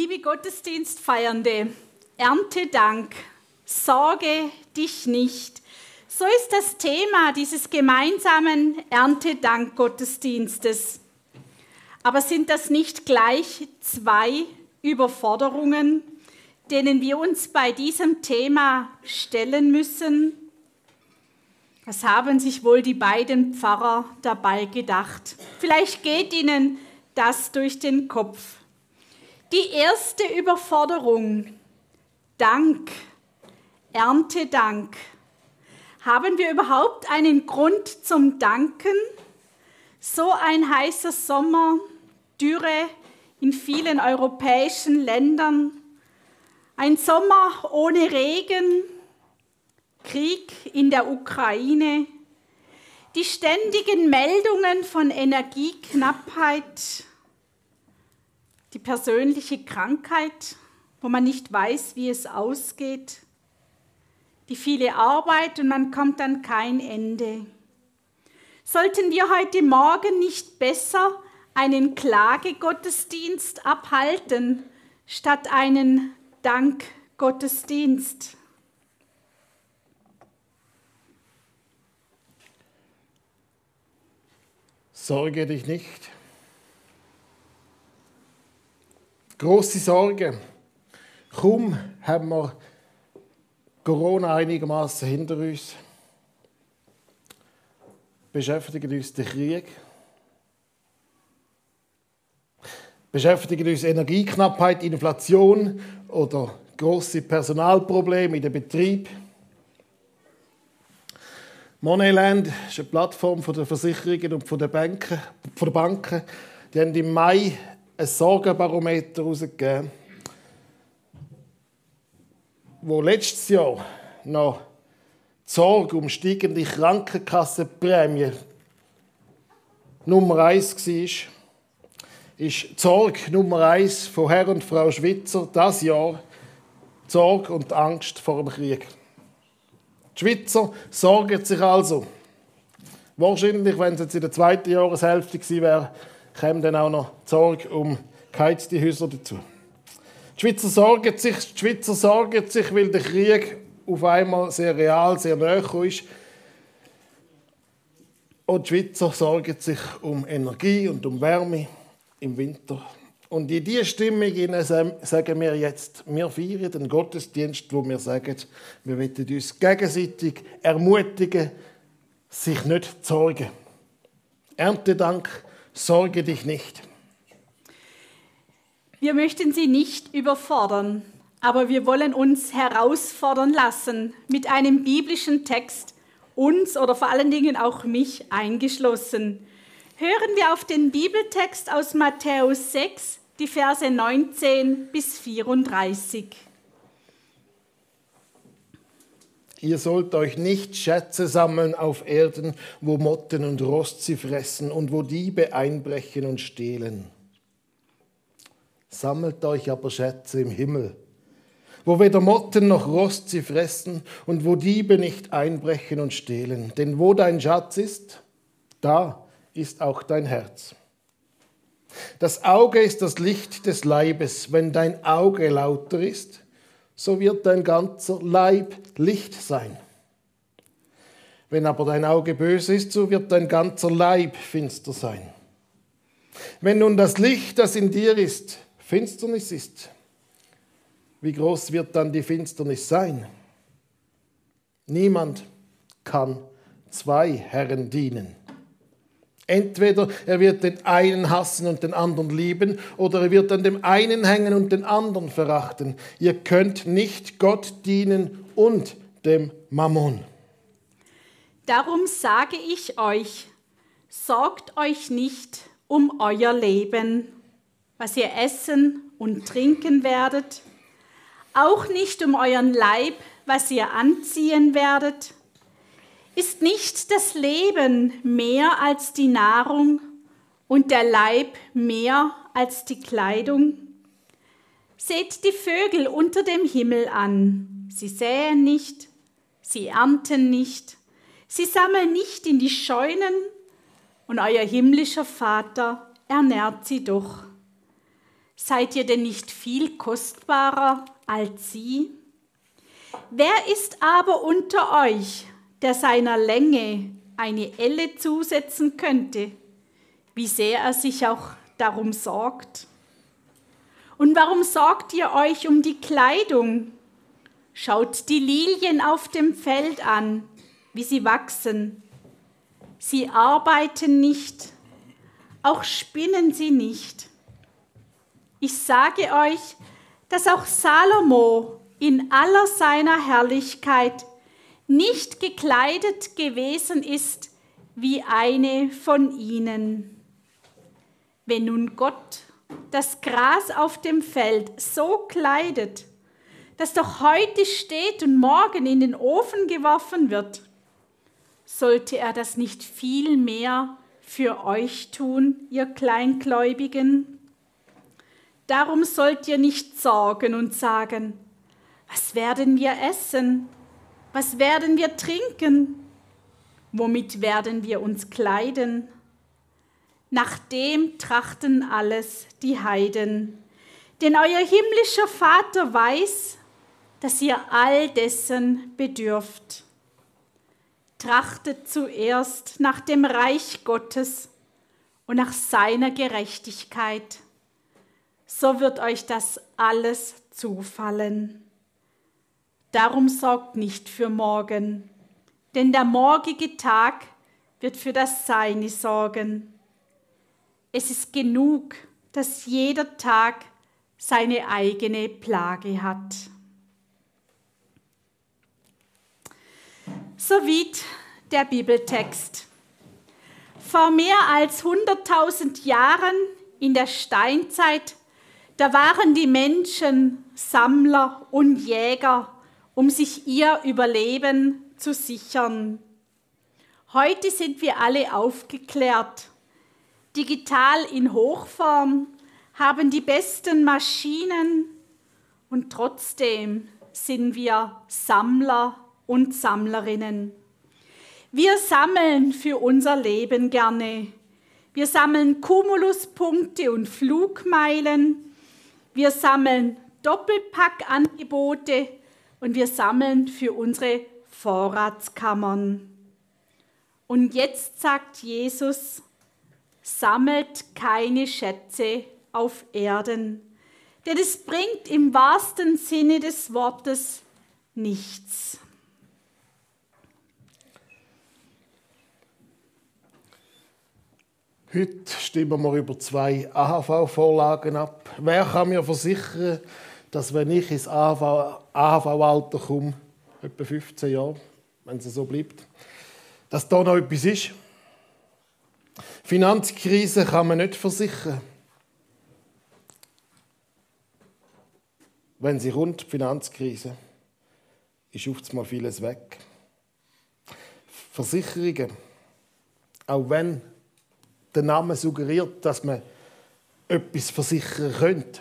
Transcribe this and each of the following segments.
Liebe Gottesdienstfeiernde, Erntedank, sorge dich nicht. So ist das Thema dieses gemeinsamen Erntedank-Gottesdienstes. Aber sind das nicht gleich zwei Überforderungen, denen wir uns bei diesem Thema stellen müssen? Was haben sich wohl die beiden Pfarrer dabei gedacht? Vielleicht geht ihnen das durch den Kopf. Die erste Überforderung, Dank, Erntedank. Haben wir überhaupt einen Grund zum Danken? So ein heißer Sommer, Dürre in vielen europäischen Ländern, ein Sommer ohne Regen, Krieg in der Ukraine, die ständigen Meldungen von Energieknappheit, die persönliche Krankheit, wo man nicht weiß, wie es ausgeht, die viele Arbeit und man kommt an kein Ende. Sollten wir heute Morgen nicht besser einen Klagegottesdienst abhalten, statt einen Dankgottesdienst? Sorge dich nicht. Große Sorge. Kaum haben wir Corona einigermaßen hinter uns, beschäftigt uns der Krieg, beschäftigt uns Energieknappheit, Inflation oder große Personalprobleme in den Betrieb. Moneyland ist eine Plattform der Versicherungen und der Banken. Die haben im Mai ein Sorgenbarometer herausgegeben, wo letztes Jahr noch die Sorge um steigende Krankenkassenprämie Nummer eins war, ist die Sorge Nummer eins von Herr und Frau Schwitzer das Jahr die Sorge und die Angst vor dem Krieg. Die Schweizer sorgen sich also. Wahrscheinlich, wenn es jetzt in der zweiten Jahreshälfte gewesen wäre, käme dann auch noch die Sorge um geheizte Häuser dazu. Die Schweizer sorgen sich, die Schweizer sorgen sich, weil der Krieg auf einmal sehr real, sehr nahe ist. Und die Schweizer sorgen sich um Energie und um Wärme im Winter. Und in diese Stimmung sagen wir jetzt, wir feiern den Gottesdienst, wo wir sagen, wir wollen uns gegenseitig ermutigen, sich nicht zu sorgen. Erntedank sorge dich nicht. Wir möchten Sie nicht überfordern, aber wir wollen uns herausfordern lassen mit einem biblischen Text, uns oder vor allen Dingen auch mich eingeschlossen. Hören wir auf den Bibeltext aus Matthäus 6, die Verse 19 bis 34. Ihr sollt euch nicht Schätze sammeln auf Erden, wo Motten und Rost sie fressen und wo Diebe einbrechen und stehlen. Sammelt euch aber Schätze im Himmel, wo weder Motten noch Rost sie fressen und wo Diebe nicht einbrechen und stehlen. Denn wo dein Schatz ist, da ist auch dein Herz. Das Auge ist das Licht des Leibes. Wenn dein Auge lauter ist, so wird dein ganzer Leib Licht sein. Wenn aber dein Auge böse ist, so wird dein ganzer Leib finster sein. Wenn nun das Licht, das in dir ist, Finsternis ist, wie groß wird dann die Finsternis sein? Niemand kann zwei Herren dienen. Entweder er wird den einen hassen und den anderen lieben, oder er wird an dem einen hängen und den anderen verachten. Ihr könnt nicht Gott dienen und dem Mammon. Darum sage ich euch, sorgt euch nicht um euer Leben, was ihr essen und trinken werdet, auch nicht um euren Leib, was ihr anziehen werdet. Ist nicht das Leben mehr als die Nahrung und der Leib mehr als die Kleidung? Seht die Vögel unter dem Himmel an. Sie säen nicht, sie ernten nicht, sie sammeln nicht in die Scheunen, und euer himmlischer Vater ernährt sie doch. Seid ihr denn nicht viel kostbarer als sie? Wer ist aber unter euch, der seiner Länge eine Elle zusetzen könnte, wie sehr er sich auch darum sorgt? Und warum sorgt ihr euch um die Kleidung? Schaut die Lilien auf dem Feld an, wie sie wachsen. Sie arbeiten nicht, auch spinnen sie nicht. Ich sage euch, dass auch Salomo in aller seiner Herrlichkeit nicht gekleidet gewesen ist wie eine von ihnen. Wenn nun Gott das Gras auf dem Feld so kleidet, das doch heute steht und morgen in den Ofen geworfen wird, sollte er das nicht viel mehr für euch tun, ihr Kleingläubigen? Darum sollt ihr nicht sorgen und sagen, was werden wir essen? Was werden wir trinken? Womit werden wir uns kleiden? Nach dem trachten alles die Heiden. Denn euer himmlischer Vater weiß, dass ihr all dessen bedürft. Trachtet zuerst nach dem Reich Gottes und nach seiner Gerechtigkeit, so wird euch das alles zufallen. Darum sorgt nicht für morgen, denn der morgige Tag wird für das Seine sorgen. Es ist genug, dass jeder Tag seine eigene Plage hat. Soweit der Bibeltext. Vor mehr als 100.000 Jahren in der Steinzeit, da waren die Menschen Sammler und Jäger, um sich ihr Überleben zu sichern. Heute sind wir alle aufgeklärt, digital in Hochform, haben die besten Maschinen und trotzdem sind wir Sammler und Sammlerinnen. Wir sammeln für unser Leben gerne. Wir sammeln Kumuluspunkte und Flugmeilen. Wir sammeln Doppelpackangebote und wir sammeln für unsere Vorratskammern. Und jetzt sagt Jesus, sammelt keine Schätze auf Erden, denn es bringt im wahrsten Sinne des Wortes nichts. Heute stimmen wir über zwei AHV-Vorlagen ab. Wer kann mir versichern, dass wenn ich ins AHV-Alter komme, etwa 15 Jahre, wenn es so bleibt, dass da noch etwas ist? Finanzkrise kann man nicht versichern. Wenn sie kommt, die Finanzkrise, ist oft mal vieles weg. Versicherungen, auch wenn der Name suggeriert, dass man etwas versichern könnte.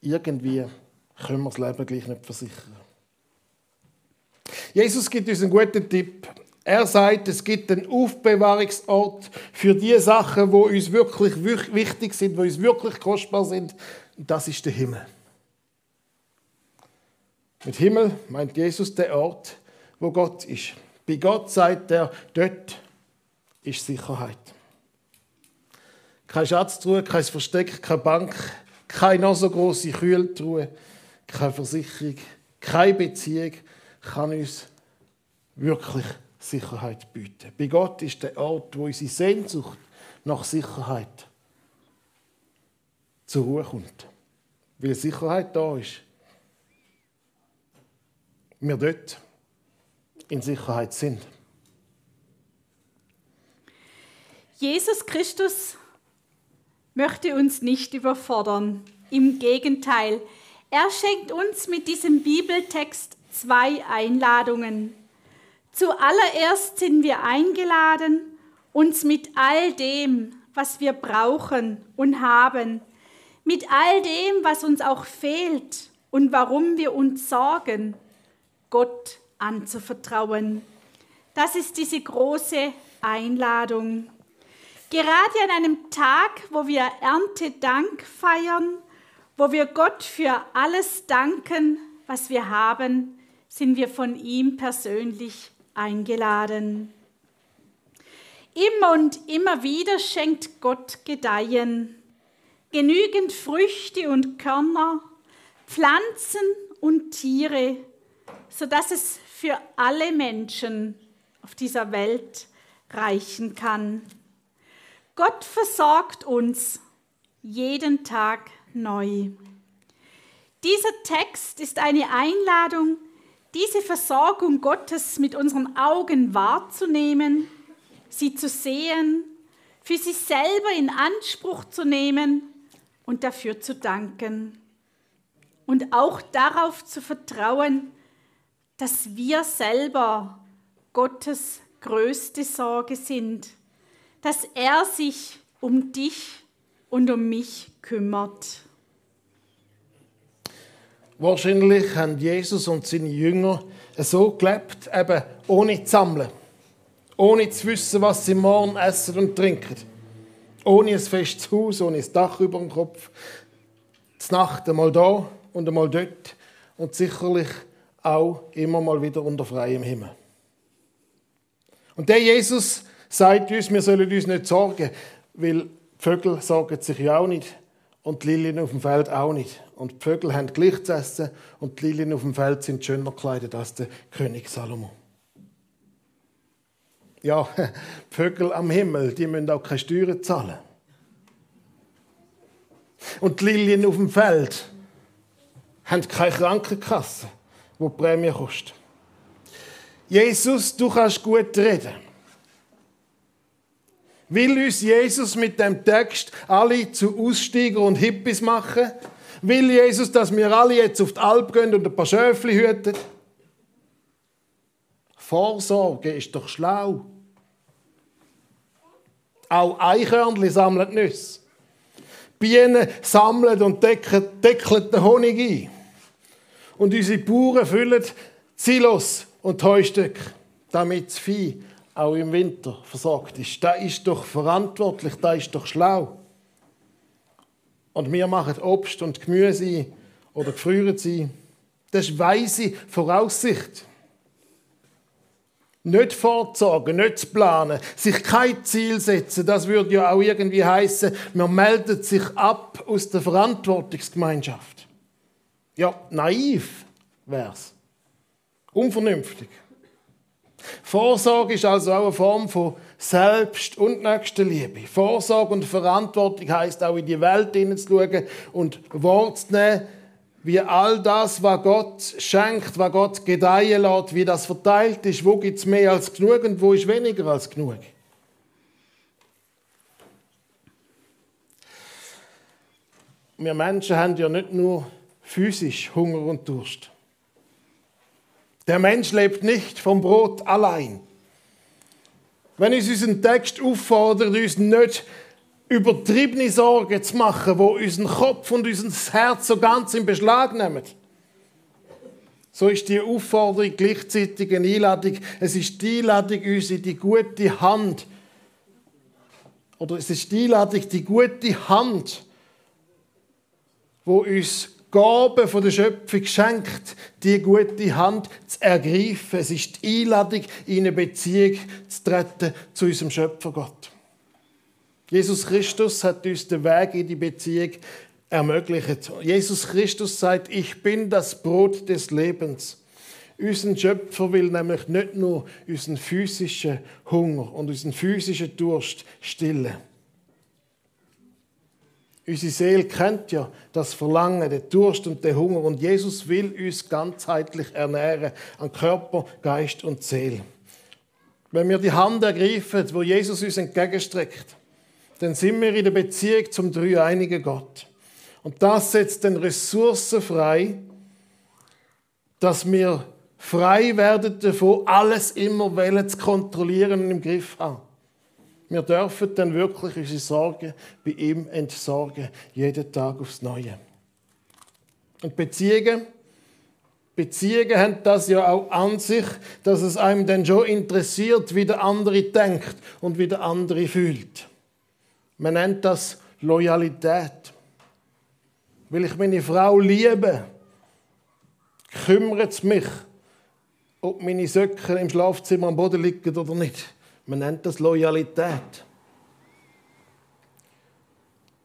Irgendwie können wir das Leben gleich nicht versichern. Jesus gibt uns einen guten Tipp. Er sagt, es gibt einen Aufbewahrungsort für die Sachen, wo uns wirklich wichtig sind, wo uns wirklich kostbar sind. Und das ist der Himmel. Mit Himmel meint Jesus der Ort, wo Gott ist. Bei Gott sagt er, dort ist Sicherheit. Keine Schatztruhe, kein Versteck, keine Bank, keine noch so große Kühltruhe, keine Versicherung, keine Beziehung kann uns wirklich Sicherheit bieten. Bei Gott ist der Ort, wo unsere Sehnsucht nach Sicherheit zur Ruhe kommt. Weil Sicherheit da ist. Wir dort in Sicherheit sind. Jesus Christus möchte uns nicht überfordern. Im Gegenteil, er schenkt uns mit diesem Bibeltext zwei Einladungen. Zuallererst sind wir eingeladen, uns mit all dem, was wir brauchen und haben, mit all dem, was uns auch fehlt und warum wir uns sorgen, Gott anzuvertrauen. Das ist diese große Einladung. Gerade an einem Tag, wo wir Erntedank feiern, wo wir Gott für alles danken, was wir haben, sind wir von ihm persönlich eingeladen. Immer und immer wieder schenkt Gott Gedeihen, genügend Früchte und Körner, Pflanzen und Tiere, sodass es für alle Menschen auf dieser Welt reichen kann. Gott versorgt uns jeden Tag neu. Dieser Text ist eine Einladung, diese Versorgung Gottes mit unseren Augen wahrzunehmen, sie zu sehen, für sich selber in Anspruch zu nehmen und dafür zu danken. Und auch darauf zu vertrauen, dass wir selber Gottes größte Sorge sind, dass er sich um dich und um mich kümmert. Wahrscheinlich haben Jesus und seine Jünger so gelebt, eben ohne zu sammeln, ohne zu wissen, was sie morgen essen und trinken, ohne ein festes Haus, ohne ein Dach über dem Kopf, die Nacht einmal da und einmal dort und sicherlich auch immer mal wieder unter freiem Himmel. Und der Jesus sagt uns, wir sollen uns nicht sorgen, weil die Vögel sorgen sich ja auch nicht und die Lilien auf dem Feld auch nicht. Und die Vögel haben gleich zu essen und die Lilien auf dem Feld sind schöner gekleidet als der König Salomo. Ja, die Vögel am Himmel, die müssen auch keine Steuern zahlen. Und die Lilien auf dem Feld haben keine Krankenkasse, wo die Prämie kostet. Jesus, du kannst gut reden. Will uns Jesus mit dem Text alle zu Aussteiger und Hippies machen? Will Jesus, dass wir alle jetzt auf die Alp gehen und ein paar Schöfli hüten? Vorsorge ist doch schlau. Auch Eichhörnchen sammeln Nüsse. Bienen sammeln und deckeln, deckeln den Honig ein. Und unsere Bauern füllen Silos und Heustöcke, damit das Vieh auch im Winter versorgt ist. Da ist doch verantwortlich, da ist doch schlau. Und wir machen Obst und Gemüse oder gefrieren sie. Das ist weise Voraussicht. Nicht vorzusagen, nicht zu planen, sich kein Ziel setzen, das würde ja auch irgendwie heißen, man meldet sich ab aus der Verantwortungsgemeinschaft. Ja, naiv wär's. Unvernünftig. Vorsorge ist also auch eine Form von Selbst- und Nächstenliebe. Vorsorge und Verantwortung heißt auch in die Welt hineinzuschauen und Wort zu nehmen, wie all das, was Gott schenkt, was Gott gedeihen lässt, wie das verteilt ist, wo gibt es mehr als genug und wo ist weniger als genug. Wir Menschen haben ja nicht nur physisch Hunger und Durst. Der Mensch lebt nicht vom Brot allein. Wenn uns unseren Text auffordert, uns nicht übertriebene Sorgen zu machen, wo unseren Kopf und unser Herz so ganz in Beschlag nehmen, so ist die Aufforderung gleichzeitig eine Einladung. Es ist die Einladung, uns in die gute Hand, oder es ist die Einladung, die gute Hand, wo uns Gabe von der Schöpfung schenkt, die gute Hand zu ergreifen. Es ist die Einladung, in eine Beziehung zu treten zu unserem Schöpfer Gott. Jesus Christus hat uns den Weg in die Beziehung ermöglicht. Jesus Christus sagt, ich bin das Brot des Lebens. Unser Schöpfer will nämlich nicht nur unseren physischen Hunger und unseren physischen Durst stillen. Unsere Seele kennt ja das Verlangen, den Durst und den Hunger und Jesus will uns ganzheitlich ernähren an Körper, Geist und Seele. Wenn wir die Hand ergreifen, wo Jesus uns entgegenstreckt, dann sind wir in der Beziehung zum dreieinigen Gott. Und das setzt den Ressourcen frei, dass wir frei werden davon, alles immer zu kontrollieren und im Griff haben. Wir dürfen dann wirklich unsere Sorgen bei ihm entsorgen, jeden Tag aufs Neue. Und Beziehungen, Beziehungen haben das ja auch an sich, dass es einem dann schon interessiert, wie der andere denkt und wie der andere fühlt. Man nennt das Loyalität. Will ich meine Frau liebe, kümmert es mich, ob meine Söcke im Schlafzimmer am Boden liegen oder nicht. Man nennt das Loyalität.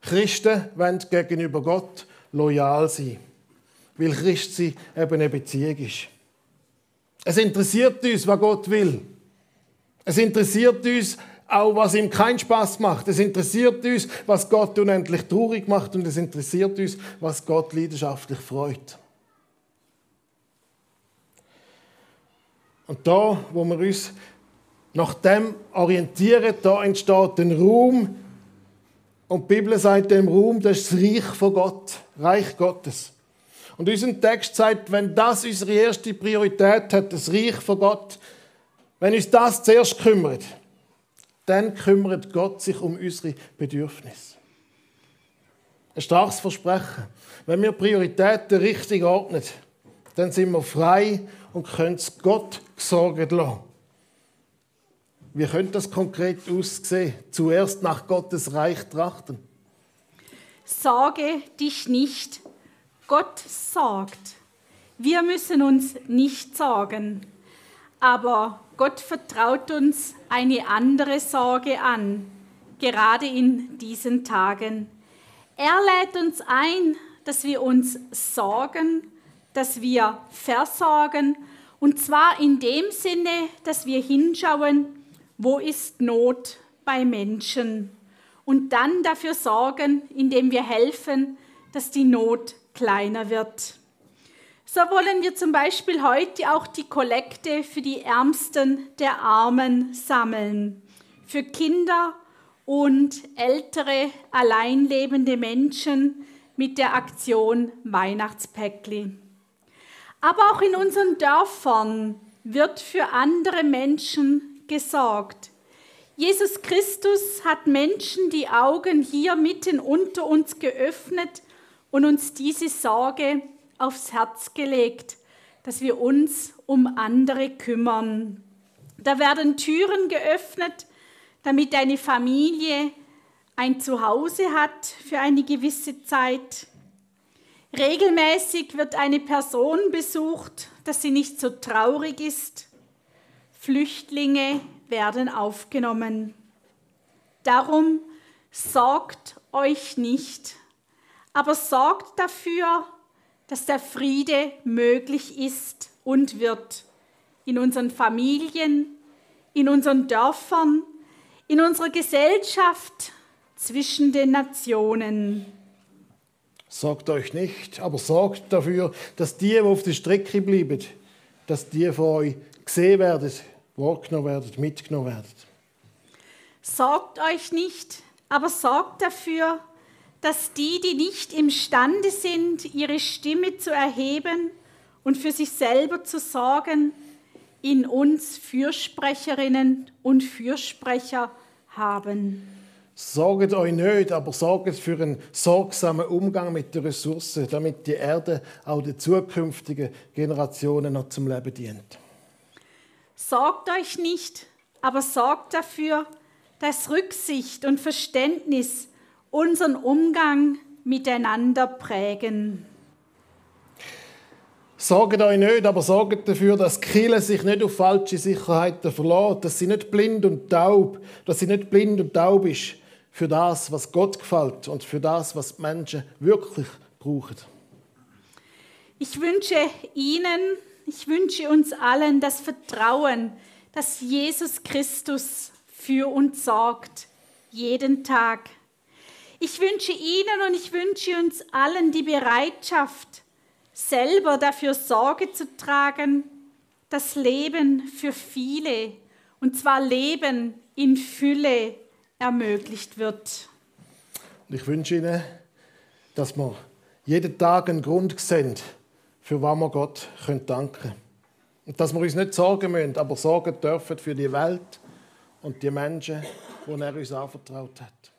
Christen wollen gegenüber Gott loyal sein, weil Christsein eben eine Beziehung ist. Es interessiert uns, was Gott will. Es interessiert uns auch, was ihm keinen Spaß macht. Es interessiert uns, was Gott unendlich traurig macht und es interessiert uns, was Gott leidenschaftlich freut. Und da, wo wir uns nach dem orientieren, da entsteht ein Raum. Und die Bibel sagt dem Raum, das ist das Reich von Gott, Reich Gottes. Und unser Text sagt, wenn das unsere erste Priorität hat, das Reich von Gott, wenn uns das zuerst kümmert, dann kümmert Gott sich um unsere Bedürfnisse. Ein starkes Versprechen. Wenn wir Prioritäten richtig ordnen, dann sind wir frei und können es Gott gesorgt lassen. Wie könnte das konkret aussehen? Zuerst nach Gottes Reich trachten. Sorge dich nicht. Gott sorgt. Wir müssen uns nicht sorgen. Aber Gott vertraut uns eine andere Sorge an, gerade in diesen Tagen. Er lädt uns ein, dass wir uns sorgen, dass wir versorgen, und zwar in dem Sinne, dass wir hinschauen, wo ist Not bei Menschen und dann dafür sorgen, indem wir helfen, dass die Not kleiner wird. So wollen wir zum Beispiel heute auch die Kollekte für die Ärmsten der Armen sammeln, für Kinder und ältere, alleinlebende Menschen mit der Aktion Weihnachtspäckli. Aber auch in unseren Dörfern wird für andere Menschen gesorgt. Jesus Christus hat Menschen die Augen hier mitten unter uns geöffnet und uns diese Sorge aufs Herz gelegt, dass wir uns um andere kümmern. Da werden Türen geöffnet, damit eine Familie ein Zuhause hat für eine gewisse Zeit. Regelmäßig wird eine Person besucht, dass sie nicht so traurig ist. Flüchtlinge werden aufgenommen. Darum sorgt euch nicht, aber sorgt dafür, dass der Friede möglich ist und wird in unseren Familien, in unseren Dörfern, in unserer Gesellschaft, zwischen den Nationen. Sorgt euch nicht, aber sorgt dafür, dass die, die auf der Strecke bleiben, dass die von euch gesehen werden, wahrgenommen werden, mitgenommen werden. Sorgt euch nicht, aber sorgt dafür, dass die, die nicht imstande sind, ihre Stimme zu erheben und für sich selber zu sorgen, in uns Fürsprecherinnen und Fürsprecher haben. Sorgt euch nicht, aber sorgt für einen sorgsamen Umgang mit den Ressourcen, damit die Erde auch den zukünftigen Generationen noch zum Leben dient. Sorgt euch nicht, aber sorgt dafür, dass Rücksicht und Verständnis unseren Umgang miteinander prägen. Sorgt euch nicht, aber sorgt dafür, dass Kille sich nicht auf falsche Sicherheiten verlässt, dass sie nicht blind und taub, dass sie nicht blind und taub ist für das, was Gott gefällt und für das, was die Menschen wirklich brauchen. Ich wünsche Ihnen ich wünsche uns allen das Vertrauen, dass Jesus Christus für uns sorgt, jeden Tag. Ich wünsche Ihnen und ich wünsche uns allen die Bereitschaft, selber dafür Sorge zu tragen, dass Leben für viele, und zwar Leben in Fülle, ermöglicht wird. Ich wünsche Ihnen, dass wir jeden Tag einen Grund sehen, für was wir Gott danken können. Und dass wir uns nicht sorgen müssen, aber sorgen dürfen für die Welt und die Menschen, die er uns anvertraut hat.